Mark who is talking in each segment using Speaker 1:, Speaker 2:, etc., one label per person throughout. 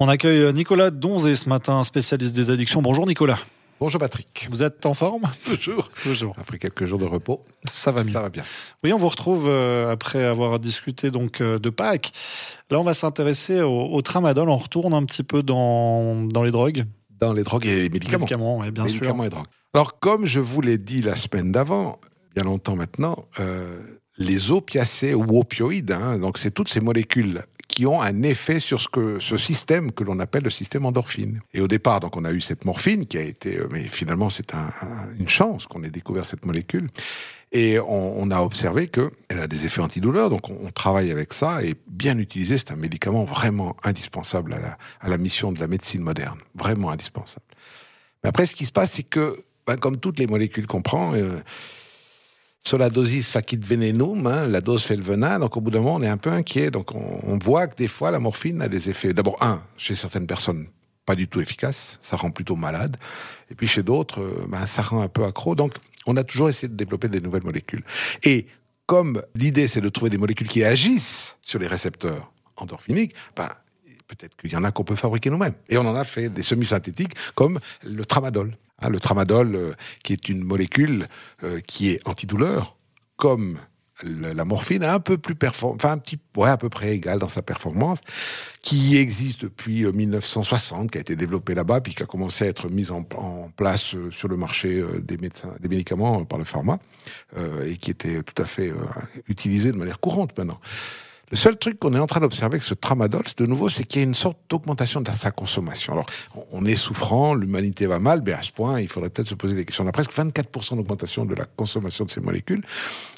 Speaker 1: On accueille Nicolas Donzé ce matin, spécialiste des addictions. Bonjour Nicolas.
Speaker 2: Bonjour Patrick.
Speaker 1: Vous êtes en forme?
Speaker 2: Toujours.
Speaker 1: Toujours.
Speaker 2: Après quelques jours de repos,
Speaker 1: ça va mieux.
Speaker 2: Ça va bien.
Speaker 1: Oui, on vous retrouve euh, après avoir discuté donc euh, de Pâques. Là, on va s'intéresser au, tramadol. On retourne un petit peu dans, dans les drogues.
Speaker 2: Dans les drogues et les médicaments.
Speaker 1: Médicaments, oui, bien
Speaker 2: médicaments
Speaker 1: sûr.
Speaker 2: et drogues. Alors, comme je vous l'ai dit la semaine d'avant, bien longtemps maintenant, euh, les opiacés ou opioïdes, hein, donc c'est toutes ces molécules qui ont un effet sur ce, que, ce système que l'on appelle le système endorphine. Et au départ, donc, on a eu cette morphine qui a été, euh, mais finalement, c'est un, une chance qu'on ait découvert cette molécule. Et on, a observé qu'elle a des effets antidouleurs, donc on, travaille avec ça. Et bien utilisé, c'est un médicament vraiment indispensable à la, à la mission de la médecine moderne, vraiment indispensable. Mais après, ce qui se passe, c'est que, ben, comme toutes les molécules qu'on prend, euh, sur la dosis facit venenum, hein, la dose fait le venin, donc au bout d'un moment, on est un peu inquiet. Donc on, on voit que des fois, la morphine a des effets. D'abord, un, chez certaines personnes, pas du tout efficace, ça rend plutôt malade. Et puis chez d'autres, euh, ben, ça rend un peu accro. Donc on a toujours essayé de développer des nouvelles molécules. Et comme l'idée, c'est de trouver des molécules qui agissent sur les récepteurs endorphiniques, ben, peut-être qu'il y en a qu'on peut fabriquer nous-mêmes. Et on en a fait des semi-synthétiques comme le tramadol. Hein, le tramadol, euh, qui est une molécule euh, qui est antidouleur, comme la morphine, un peu plus performant, enfin un petit, ouais, à peu près égal dans sa performance, qui existe depuis 1960, euh, qui a été développé là-bas, puis qui a commencé à être mise en, place sur le marché des, des médicaments par le pharma, et qui était tout à fait utilisé de manière courante maintenant. Le seul truc qu'on est en train d'observer avec ce tramadol, de nouveau, c'est qu'il y a une sorte d'augmentation de sa consommation. Alors, on est souffrant, l'humanité va mal, mais à ce point, il faudrait peut-être se poser des questions. On a presque 24% d'augmentation de la consommation de ces molécules.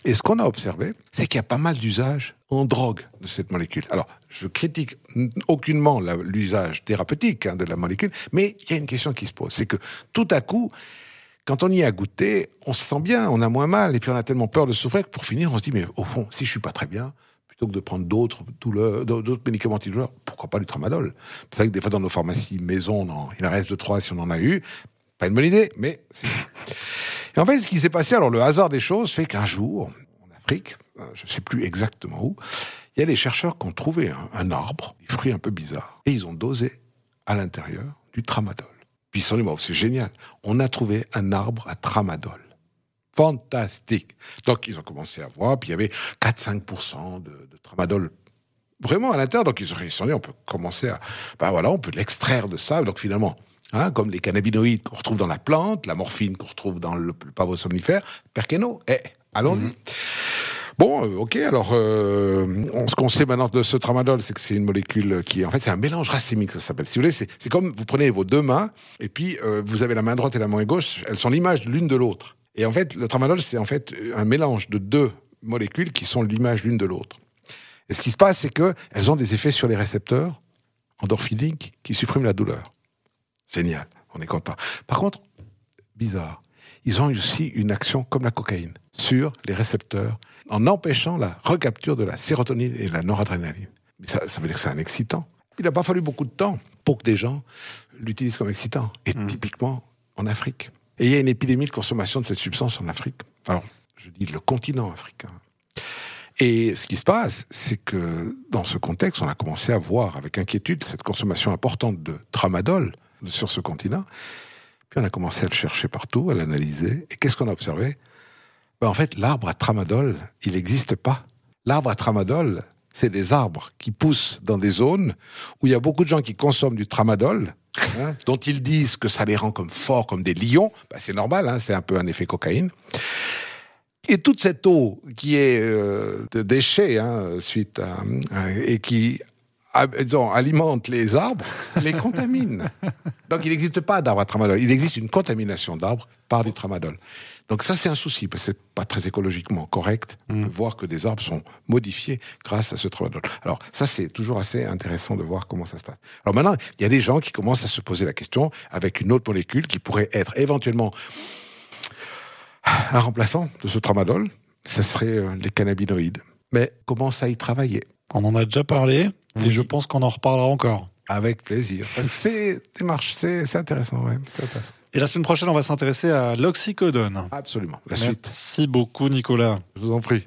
Speaker 2: Et ce qu'on a observé, c'est qu'il y a pas mal d'usages en drogue de cette molécule. Alors, je critique aucunement l'usage thérapeutique hein, de la molécule, mais il y a une question qui se pose. C'est que tout à coup, quand on y a goûté, on se sent bien, on a moins mal, et puis on a tellement peur de souffrir que pour finir, on se dit, mais au fond, si je suis pas très bien, plutôt que de prendre d'autres d'autres médicaments antidouleurs, pourquoi pas du tramadol C'est vrai que des fois dans nos pharmacies maison, il en reste deux trois si on en a eu. Pas une bonne idée, mais et en fait, ce qui s'est passé, alors le hasard des choses fait qu'un jour, en Afrique, je sais plus exactement où, il y a des chercheurs qui ont trouvé un, un arbre, des fruits un peu bizarres, et ils ont dosé à l'intérieur du tramadol. Puis ils se sont dit, c'est génial, on a trouvé un arbre à tramadol fantastique. Donc, ils ont commencé à voir, puis il y avait 4-5% de, de, tramadol vraiment à l'intérieur. Donc, ils se sont dit, on peut commencer à, ben voilà, on peut l'extraire de ça. Donc, finalement, hein, comme les cannabinoïdes qu'on retrouve dans la plante, la morphine qu'on retrouve dans le, le pavot somnifère, perqueno, eh, allons-y. Mmh. Bon, euh, ok. Alors, euh, ce qu'on sait maintenant de ce tramadol, c'est que c'est une molécule qui, en fait, c'est un mélange racémique, ça s'appelle. Si vous voulez, c'est comme vous prenez vos deux mains et puis euh, vous avez la main droite et la main gauche. Elles sont l'image l'une de l'autre. Et en fait, le tramadol, c'est en fait un mélange de deux molécules qui sont l'image l'une de l'autre. Et ce qui se passe, c'est qu'elles ont des effets sur les récepteurs endorphiniques qui suppriment la douleur. Génial, on est content. Par contre, bizarre, ils ont aussi une action comme la cocaïne sur les récepteurs en empêchant la recapture de la sérotonine et de la noradrénaline. Mais ça, ça veut dire que c'est un excitant. Il n'a pas fallu beaucoup de temps pour que des gens l'utilisent comme excitant. Et mmh. typiquement en Afrique. Et il y a une épidémie de consommation de cette substance en Afrique. Alors, je dis le continent africain. Et ce qui se passe, c'est que dans ce contexte, on a commencé à voir avec inquiétude cette consommation importante de tramadol sur ce continent. Puis on a commencé à le chercher partout, à l'analyser. Et qu'est-ce qu'on a observé? Ben En fait, l'arbre à tramadol, il n'existe pas. L'arbre à tramadol, c'est des arbres qui poussent dans des zones où il y a beaucoup de gens qui consomment du tramadol, hein, dont ils disent que ça les rend comme forts, comme des lions. Ben c'est normal, hein, c'est un peu un effet cocaïne. Et toute cette eau qui est euh, déchets hein, suite à, et qui disons, alimente les arbres, les contamine. Donc il n'existe pas d'arbre à tramadol. Il existe une contamination d'arbres par du tramadol. Donc ça, c'est un souci, parce que c'est pas très écologiquement correct mmh. de voir que des arbres sont modifiés grâce à ce tramadol. Alors ça, c'est toujours assez intéressant de voir comment ça se passe. Alors maintenant, il y a des gens qui commencent à se poser la question avec une autre molécule qui pourrait être éventuellement un remplaçant de ce tramadol. Ce serait les cannabinoïdes. Mais commence à y travailler?
Speaker 1: On en a déjà parlé, oui. et je pense qu'on en reparlera encore.
Speaker 2: Avec plaisir. Parce que c'est démarche, c'est intéressant, ouais. intéressant.
Speaker 1: Et la semaine prochaine, on va s'intéresser à l'oxycodone.
Speaker 2: Absolument. La
Speaker 1: Merci
Speaker 2: suite.
Speaker 1: Merci beaucoup, Nicolas.
Speaker 2: Je vous en prie.